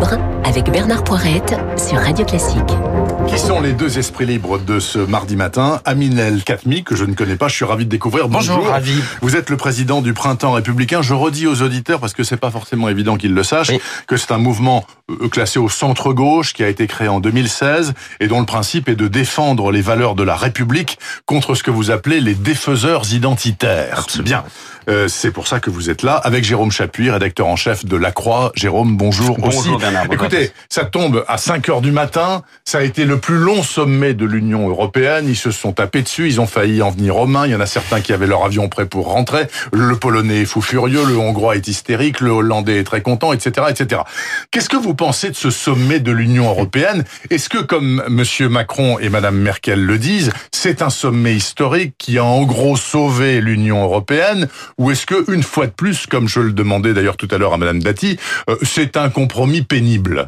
bakın. Avec Bernard Poirette sur Radio Classique. Qui sont les deux esprits libres de ce mardi matin? Aminel Katmi, que je ne connais pas, je suis ravi de découvrir. Bonjour, ravi. Vous êtes le président du Printemps républicain. Je redis aux auditeurs, parce que c'est pas forcément évident qu'ils le sachent, que c'est un mouvement euh, classé au centre-gauche qui a été créé en 2016 et dont le principe est de défendre les valeurs de la République contre ce que vous appelez les défaiseurs identitaires. Bien. Euh, c'est pour ça que vous êtes là avec Jérôme Chapuis, rédacteur en chef de La Croix. Jérôme, bonjour, bonjour aussi. Bernard, Écoutez, ça tombe à 5 heures du matin. Ça a été le plus long sommet de l'Union européenne. Ils se sont tapés dessus. Ils ont failli en venir aux mains. Il y en a certains qui avaient leur avion prêt pour rentrer. Le Polonais est fou furieux. Le Hongrois est hystérique. Le Hollandais est très content, etc., etc. Qu'est-ce que vous pensez de ce sommet de l'Union européenne? Est-ce que, comme Monsieur Macron et Madame Merkel le disent, c'est un sommet historique qui a en gros sauvé l'Union européenne? Ou est-ce que, une fois de plus, comme je le demandais d'ailleurs tout à l'heure à Madame Dati, euh, c'est un compromis pénible?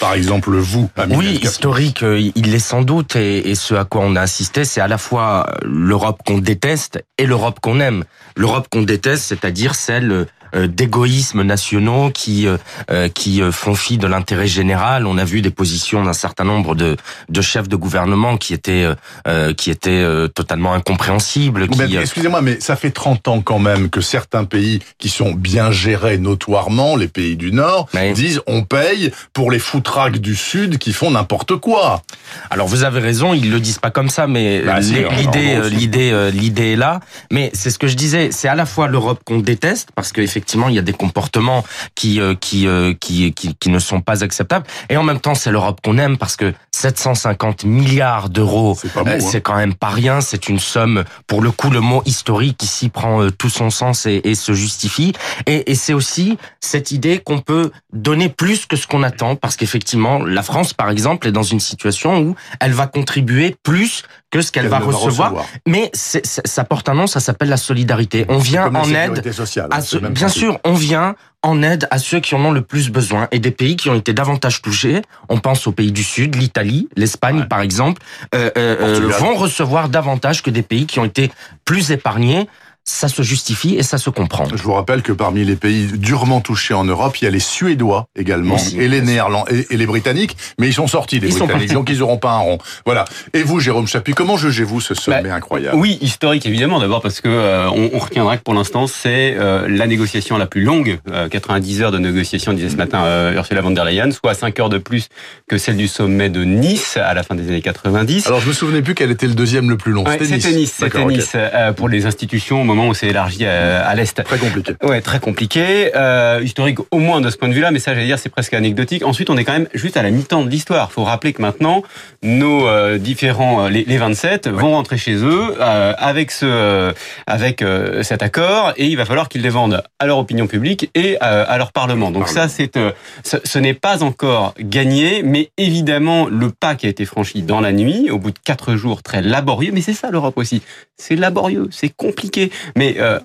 Par exemple, vous, Aminel Oui, historique, euh, il l'est sans doute, et, et ce à quoi on a assisté, c'est à la fois l'Europe qu'on déteste et l'Europe qu'on aime. L'Europe qu'on déteste, c'est-à-dire celle euh, d'égoïsmes nationaux qui euh, euh, qui font fi de l'intérêt général. On a vu des positions d'un certain nombre de de chefs de gouvernement qui étaient euh, qui étaient euh, totalement incompréhensibles. Qui, Excusez-moi, mais ça fait 30 ans quand même que certains pays qui sont bien gérés notoirement, les pays du Nord, disent on paye pour les foutraques du Sud qui font n'importe quoi. Alors vous avez raison, ils le disent pas comme ça, mais Bah, l'idée, en l'idée, euh, l'idée, euh, l'idée est là. Mais c'est ce que je disais, c'est à la fois l'Europe qu'on déteste parce qu'effectivement il y a des comportements qui euh, qui, qui qui qui ne sont pas acceptables, et en même temps c'est l'Europe qu'on aime parce que 750 milliards d'euros, C'est euh, hein. c'est quand même pas rien. C'est une somme, pour le coup, le mot historique ici prend tout son sens et, et se justifie. Et, et c'est aussi cette idée qu'on peut donner plus que ce qu'on attend, parce qu'effectivement, la France, par exemple, est dans une situation où elle va contribuer plus que ce qu'elle va recevoir. Mais ça porte un nom, ça s'appelle la solidarité. On vient en aide sociale, à même bien principe. sûr, on vient en aide à ceux qui en ont le plus besoin et des pays qui ont été davantage touchés. On pense aux pays du Sud, l'Italie, l'Espagne Ouais. par exemple, euh, euh, euh, vont recevoir davantage que des pays qui ont été plus épargnés. Ça se justifie et ça se comprend. Je vous rappelle que parmi les pays durement touchés en Europe, il y a les Suédois également, et les Néerlandais et, et les Britanniques, mais ils sont sortis, les Ils sont Britanniques, partis. donc ils n'auront pas un rond. Voilà. Et vous, Jérôme Chapuis, comment jugez-vous ce sommet Bah, incroyable? Oui, historique évidemment. D'abord parce que euh, on, on retiendra que pour l'instant c'est euh, la négociation la plus longue, euh, 90 heures de négociation, disait ce matin euh, Ursula von der Leyen, soit 5 heures de plus que celle du sommet de Nice à la fin des années 90. Alors je me souvenais plus quel était le deuxième le plus long. Ouais, c'était c'était Nice, c'était ok. Nice euh, pour les institutions moment où c'est élargi à, à l'est. Très compliqué. Ouais, très compliqué, euh, historique au moins de ce point de vue-là, mais ça, j'allais dire, c'est presque anecdotique. Ensuite, on est quand même juste à la mi-temps de l'histoire. Faut rappeler que maintenant, nos euh, différents, euh, les, les 27, vont rentrer chez eux euh, avec ce, euh, avec euh, cet accord, et il va falloir qu'ils les vendent à leur opinion publique et euh, à leur parlement. Donc ça, c'est, euh, ce, ce n'est pas encore gagné, mais évidemment, le pas qui a été franchi dans la nuit, au bout de quatre jours très laborieux, mais c'est ça l'Europe aussi. C'est laborieux, c'est compliqué, mais, euh,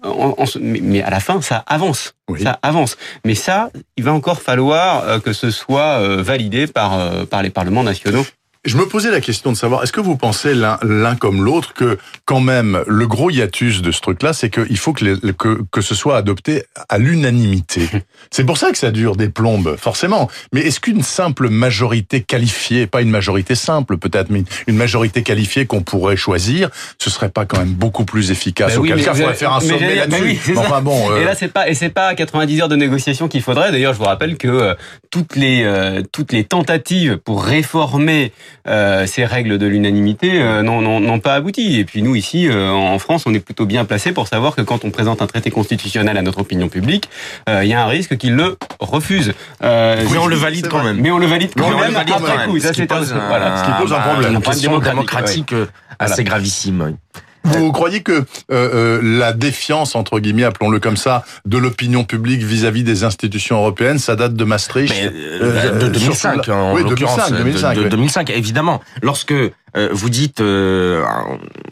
mais, mais à la fin, ça avance. Oui. Ça avance. Mais ça, il va encore falloir euh, que ce soit euh, validé par, euh, par les parlements nationaux. Je me posais la question de savoir, est-ce que vous pensez l'un comme l'autre que quand même le gros hiatus de ce truc-là, c'est qu'il faut que, les- que, que ce soit adopté à l'unanimité. c'est pour ça que ça dure des plombes, forcément. Mais est-ce qu'une simple majorité qualifiée, pas une majorité simple peut-être, mais une majorité qualifiée qu'on pourrait choisir, ce serait pas quand même beaucoup plus efficace Ben oui, Auquel cas, vous faudrait faire un sommet là-dessus. oui, enfin bon, euh, Et là, c'est pas et c'est pas 90 heures de négociation qu'il faudrait. D'ailleurs, je vous rappelle que euh, toutes les euh, toutes les tentatives pour réformer euh, ces règles de l'unanimité euh, n'ont n'ont- n'ont pas abouti. Et puis nous ici, euh, en France, on est plutôt bien placé pour savoir que quand on présente un traité constitutionnel à notre opinion publique, euh, il y a un risque qu'ils le refusent. Euh, Mais on le valide quand même. mais on le valide quand même après coup. Ça, Ce qui c'est un- pose un- voilà. Ce qui pose un bah, problème. Démocratique euh, assez gravissime. Vous croyez que euh, euh, la défiance, entre guillemets, appelons-le comme ça, de l'opinion publique vis-à-vis des institutions européennes, ça date de Maastricht Mais, Euh, euh, de, de surtout 2005, là- en oui, l'occurrence. 2005, 2005, de, de oui. 2005, évidemment. Lorsque euh, vous dites euh,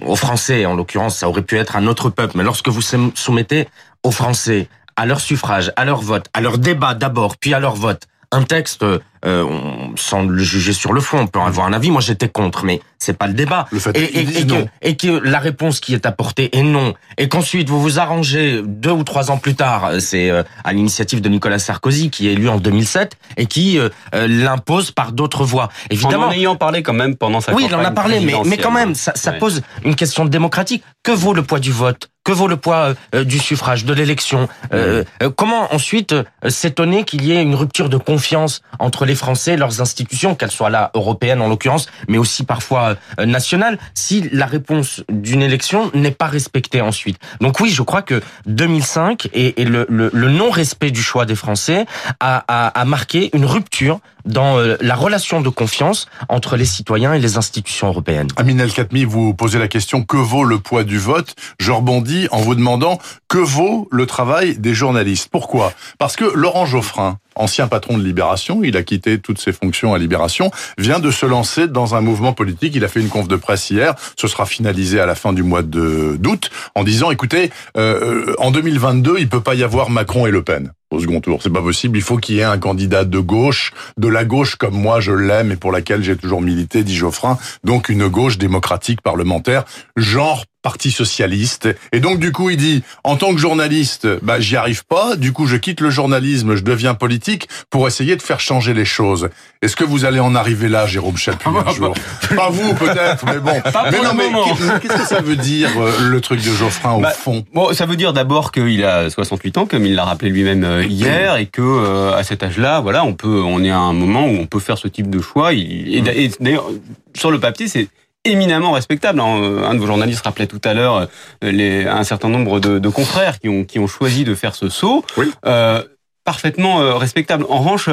aux Français, en l'occurrence, ça aurait pu être un autre peuple, mais lorsque vous soumettez aux Français à leur suffrage, à leur vote, à leur débat d'abord, puis à leur vote, un texte, euh, on, sans le juger sur le fond, on peut en avoir un avis. Moi, j'étais contre, mais c'est pas le débat. Le fait et, que, non. et que la réponse qui est apportée est non, et qu'ensuite vous vous arrangez deux ou trois ans plus tard, euh, c'est euh, à l'initiative de Nicolas Sarkozy qui est élu en 2007 et qui euh, euh, l'impose par d'autres voies. En Évidemment, en ayant parlé quand même pendant sa oui, il en a parlé, mais, quand même, ça, ça Ouais. pose une question démocratique. Que vaut le poids du vote? Que vaut le poids euh, du suffrage, de l'élection Euh, euh, Comment ensuite euh, s'étonner qu'il y ait une rupture de confiance entre les Français et leurs institutions, qu'elles soient là européennes en l'occurrence, mais aussi parfois nationales, si la réponse d'une élection n'est pas respectée ensuite? Donc oui, je crois que 2005 et, et le, le- le non-respect du choix des Français a, a- a marqué une rupture dans la relation de confiance entre les citoyens et les institutions européennes. Amine El Khatmi, vous posez la question que vaut le poids du vote? Je rebondis en vous demandant que vaut le travail des journalistes. Pourquoi? Parce que Laurent Geoffrin, ancien patron de Libération, il a quitté toutes ses fonctions à Libération, vient de se lancer dans un mouvement politique. Il a fait une conf de presse hier, ce sera finalisé à la fin du mois d'août, en disant écoutez, euh, en 2022, il peut pas y avoir Macron et Le Pen au second tour. C'est pas possible. Il faut qu'il y ait un candidat de gauche, de la gauche comme moi je l'aime et pour laquelle j'ai toujours milité, dit Geoffrin. Donc une gauche démocratique parlementaire, genre Parti socialiste. Et donc du coup, il dit en tant que journaliste, bah j'y arrive pas. Du coup, je quitte le journalisme, je deviens politique pour essayer de faire changer les choses. Est-ce que vous allez en arriver là, Jérôme Chapuis, un jour? Pas vous peut-être, mais bon. Pas mais pour non, le mais qu'est-ce que ça veut dire euh, le truc de Geoffrin au Bah, fond? Bon, ça veut dire d'abord qu'il a 68 ans, comme il l'a rappelé lui-même euh, hier, et que euh, à cet âge-là, voilà, on peut, on est à un moment où on peut faire ce type de choix. Et, et d'ailleurs, sur le papier, c'est éminemment respectable. hein. Un de vos journalistes rappelait tout à l'heure euh, un certain nombre de, de confrères qui ont, qui ont choisi de faire ce saut. Oui. Euh, parfaitement euh, respectable. En revanche,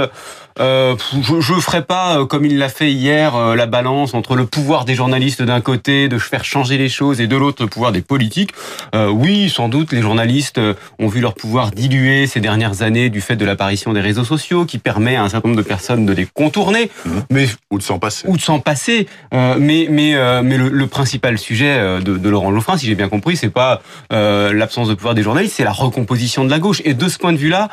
euh, je ne ferai pas, euh, comme il l'a fait hier, euh, la balance entre le pouvoir des journalistes d'un côté, de faire changer les choses, et de l'autre, le pouvoir des politiques. Euh, oui, sans doute, les journalistes euh, ont vu leur pouvoir diluer ces dernières années du fait de l'apparition des réseaux sociaux, qui permet à un certain nombre de personnes de les contourner, Mhm. mais ou de s'en passer ou de s'en passer. Euh, mais mais euh, mais le, le principal sujet de, de Laurent Geoffrin, si j'ai bien compris, c'est pas euh, l'absence de pouvoir des journalistes, c'est la recomposition de la gauche. Et de ce point de vue-là.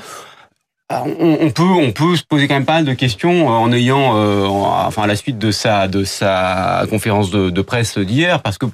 Euh, On, on peut on peut se poser quand même pas mal de questions euh, en ayant euh, en- enfin à la suite de sa de sa conférence de, de presse d'hier parce que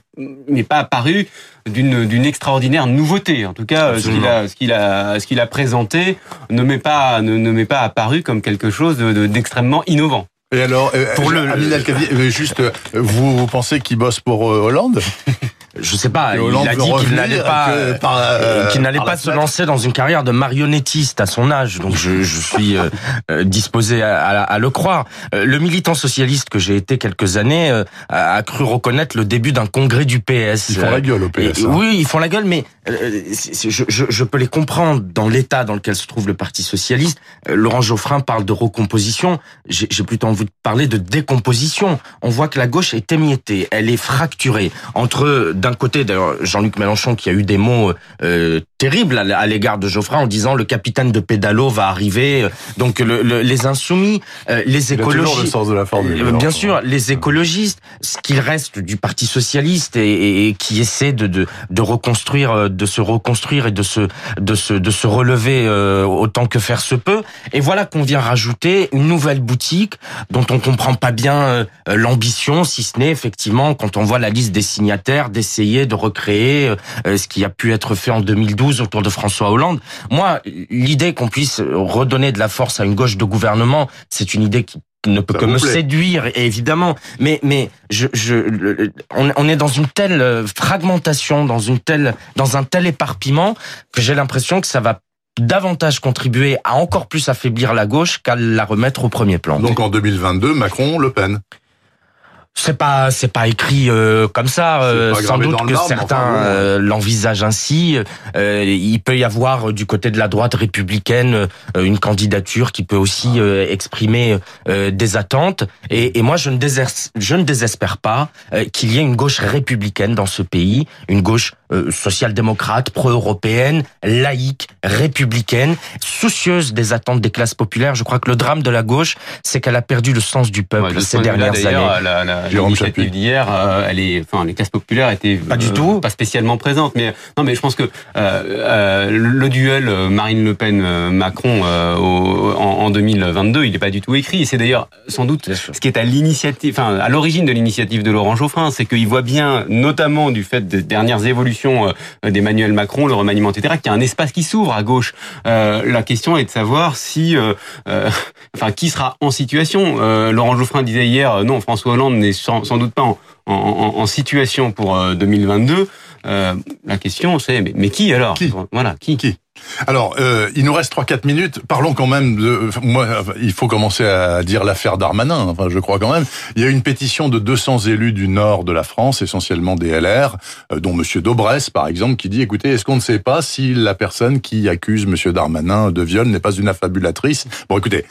n'est pas apparu d'une d'une extraordinaire nouveauté. En tout cas ce qu'il a ce qu'il a ce qu'il a présenté ne m'est pas ne, ne m'est pas apparu comme quelque chose de- de- d'extrêmement innovant. Et alors, euh, Pour le- euh, juste, euh, vous, vous pensez qu'il bosse pour euh, Hollande? Je sais pas, il a dit qu'il n'allait pas, par, euh, euh, qu'il n'allait pas se fenêtre. lancer dans une carrière de marionnettiste à son âge. Donc je, je suis euh, euh, disposé à, à- à le croire. Euh, Le militant socialiste que j'ai été quelques années euh, a, a cru reconnaître le début d'un congrès du PS. Ils font la gueule au Et- PS. hein. oui, ils font la gueule, mais euh, je, je- je peux les comprendre dans l'état dans lequel se trouve le Parti socialiste. Euh, Laurent Geoffrin parle de recomposition. J'ai plutôt envie de parler de décomposition. On voit que la gauche est émiettée, elle est fracturée entre d'un côté d'ailleurs Jean-Luc Mélenchon qui a eu des mots euh, terribles à l'égard de Geoffrin en disant le capitaine de pédalo va arriver. Donc le- le- les insoumis, euh, les toujours le écologistes. sens de la formule. Euh, Bien sûr, les écologistes, ce qu'il reste du Parti socialiste et, et- et qui essaie de, de, de reconstruire, euh, de se reconstruire et de se de se de se relever euh, autant que faire se peut. Et voilà qu'on vient rajouter une nouvelle boutique dont on comprend pas bien euh, l'ambition, si ce n'est effectivement quand on voit la liste des signataires d'essayer de recréer euh, ce qui a pu être fait en 2012 autour de François Hollande. Moi, l'idée qu'on puisse redonner de la force à une gauche de gouvernement, c'est une idée qui ne peut Ça que me plaît. séduire évidemment mais mais je je le- on, on est dans une telle euh, fragmentation dans une telle dans un tel éparpillement que j'ai l'impression que ça va davantage contribuer à encore plus affaiblir la gauche qu'à la remettre au premier plan. Donc en 2022, Macron, Le Pen. C'est pas c'est pas écrit euh, comme ça. euh, sans doute que certains enfin, euh, l'envisagent ainsi. Euh, il peut y avoir euh, du côté de la droite républicaine une candidature qui peut aussi euh, exprimer euh, des attentes. Et, et moi, je ne, désespère, je ne désespère pas euh, qu'il y ait une gauche républicaine dans ce pays, une gauche euh, social-démocrate, pro-européenne, laïque, républicaine, soucieuse des attentes des classes populaires. Je crois que le drame de la gauche, c'est qu'elle a perdu le sens du peuple Ouais, ces dernières années. La, la, l'initiative d'hier, euh, elle est, enfin, les classes populaires étaient Pas du tout. pas spécialement présentes. Mais non, mais je pense que euh, euh, le duel euh, Marine Le Pen euh, Macron euh, au- en, en 2022, il n'est pas du tout écrit. Et c'est d'ailleurs sans doute ce qui est à l'initiative, enfin à l'origine de l'initiative de Laurent Geoffrin, c'est qu'il voit bien, notamment du fait des dernières évolutions euh, d'Emmanuel Macron, le remaniement, etc., qu'il y a un espace qui s'ouvre à gauche. Euh, la question est de savoir si, euh, euh enfin, qui sera en situation. Euh, Laurent Geoffrin disait hier, non, François Hollande n'est sans, sans, doute pas en, en, en situation pour 2022. la question, c'est mais, mais, qui alors qui Voilà, qui Qui alors, euh, il nous reste 3-4 minutes. Parlons quand même de... Moi, il faut commencer à dire l'affaire Darmanin, enfin, je crois quand même. Il y a une pétition de 200 élus du nord de la France, essentiellement des LR, euh, dont Monsieur Daubresse, par exemple, qui dit, écoutez, est-ce qu'on ne sait pas si la personne qui accuse Monsieur Darmanin de viol n'est pas une affabulatrice? Bon, écoutez,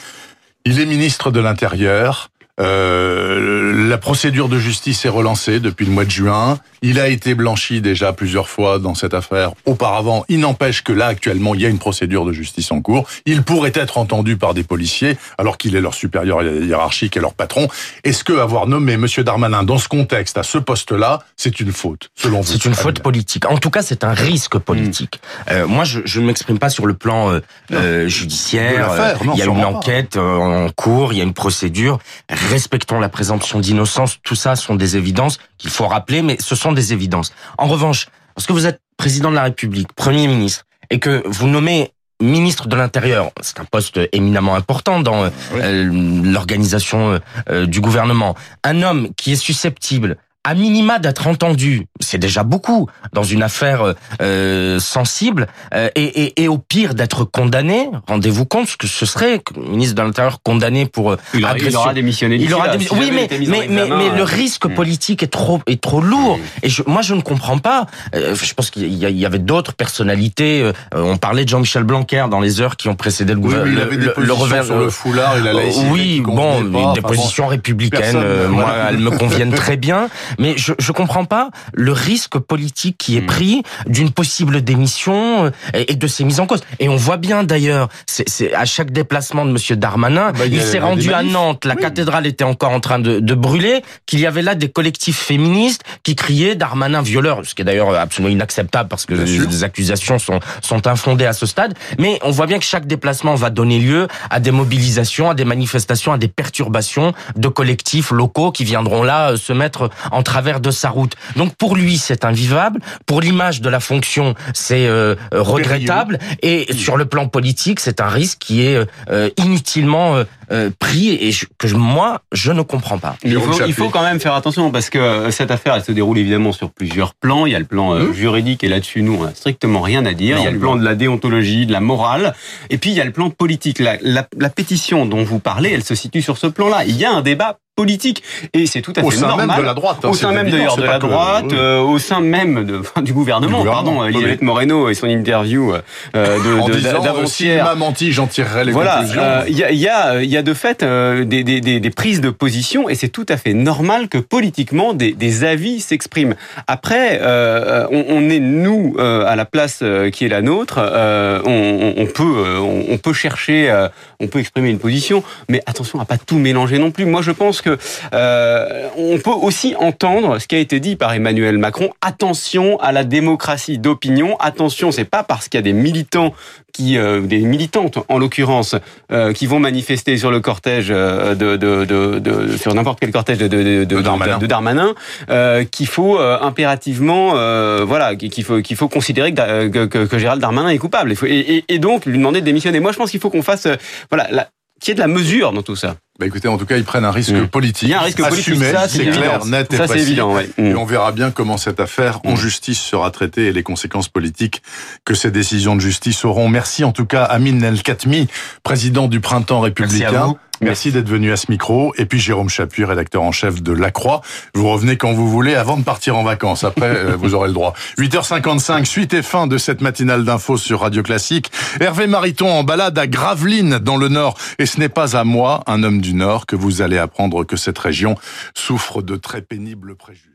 il est ministre de l'Intérieur, euh, la procédure de justice est relancée depuis le mois de juin. Il a été blanchi déjà plusieurs fois dans cette affaire auparavant. Il n'empêche que là, actuellement, il y a une procédure de justice en cours. Il pourrait être entendu par des policiers, alors qu'il est leur supérieur hiérarchique et leur patron. Est-ce que avoir nommé Monsieur Darmanin dans ce contexte, à ce poste-là, c'est une faute, selon vous C'est une faute politique. En tout cas, c'est un risque politique. Mmh. Euh, moi, je, ne m'exprime pas sur le plan euh, judiciaire. Non, il y a une enquête en cours, il y a une procédure respectons la présomption d'innocence, tout ça sont des évidences qu'il faut rappeler, mais ce sont des évidences. En revanche, lorsque vous êtes président de la République, Premier ministre, et que vous nommez ministre de l'Intérieur, c'est un poste éminemment important dans euh, l'organisation euh, du gouvernement, un homme qui est susceptible à minima d'être entendu, c'est déjà beaucoup dans une affaire euh, sensible, euh, et, et, et, au pire d'être condamné. Rendez-vous compte ce que ce serait, ministre de l'Intérieur condamné pour euh, il aura, il aura démissionné. Il aura démissionné. oui, mais mais, mais, mais, le risque mmh. politique est trop est trop lourd. Mmh. Et je, moi, je ne comprends pas. Euh, je pense qu'il y, y, avait d'autres personnalités. Euh, on parlait de Jean-Michel Blanquer dans les heures qui ont précédé le gouvernement. Oui, il avait des le, le revers sur le foulard, il a Oui, bon, des positions républicaines. moi, elles me conviennent très bien. Mais je je comprends pas le risque politique qui est hmm. pris d'une possible démission euh, et de ces mises en cause. Et on voit bien d'ailleurs, c'est à chaque déplacement de Monsieur Darmanin, bah, il, il s'est rendu à Nantes, la oui. cathédrale était encore en train de, de brûler, qu'il y avait là des collectifs féministes qui criaient Darmanin violeur, ce qui est d'ailleurs absolument inacceptable parce que les accusations sont sont infondées à ce stade. Mais on voit bien que chaque déplacement va donner lieu à des mobilisations, à des manifestations, à des perturbations de collectifs locaux qui viendront là euh, se mettre en travers de sa route. Donc pour lui, c'est invivable. Pour l'image de la fonction, c'est euh, regrettable. Et sur le plan politique, c'est un risque qui est euh, inutilement euh, pris et je, que je, moi, je ne comprends pas. Il faut, il faut, quand même faire attention parce que cette affaire, elle se déroule évidemment sur plusieurs plans. Il y a le plan mmh. juridique et là-dessus, nous, on n'a strictement rien à dire. Non, il y a le plan de la déontologie, de la morale. Et puis, il y a le plan politique. La, la, la pétition dont vous parlez, elle se situe sur ce plan-là. Il y a un débat politique et c'est tout à fait au sein normal. Même de la droite, hein, au sein même d'ailleurs de la droite, que... euh, au sein même de, enfin, du gouvernement. Du pardon, oui. Elisabeth Moreno et son interview euh, de d'avant-hier. Si menti, j'en tirerai les voilà, conclusions. Il euh, y, y, a, il y a de fait euh, des, des, des, des, prises de position et c'est tout à fait normal que politiquement des, des avis s'expriment. Après, euh, on, on, est nous à la place qui est la nôtre. On, on, peut, on, peut chercher, on peut exprimer une position, mais attention à pas tout mélanger non plus. Moi, je pense que euh, on peut aussi entendre ce qui a été dit par Emmanuel Macron. Attention à la démocratie d'opinion. Attention, c'est pas parce qu'il y a des militants qui, euh, des militantes en l'occurrence, euh, qui vont manifester sur le cortège de, de, de, de sur n'importe quel cortège de, Darmanin, qu'il faut impérativement, voilà, qu'il faut qu'il faut considérer que, que, que, Gérald Darmanin est coupable. Et, et, et donc lui demander de démissionner. Moi, je pense qu'il faut qu'on fasse, voilà, la, qu'il y ait de la mesure dans tout ça. Bah écoutez, en tout cas, ils prennent un risque mmh. politique. Il y a un risque assumé, politique, c'est clair, net et ça, précis. Évident, ouais. mmh. Et on verra bien comment cette affaire en justice sera traitée et les conséquences politiques que ces décisions de justice auront. Merci en tout cas Amine El Khatmi, président du Printemps républicain. Merci d'être venu à ce micro. Et puis Jérôme Chapuis, rédacteur en chef de La Croix. Vous revenez quand vous voulez avant de partir en vacances. Après, euh, vous aurez le droit. 8h55, suite et fin de cette matinale d'infos sur Radio Classique. Hervé Mariton en balade à Gravelines, dans le Nord. Et ce n'est pas à moi, un homme du Nord, que vous allez apprendre que cette région souffre de très pénibles préjugés.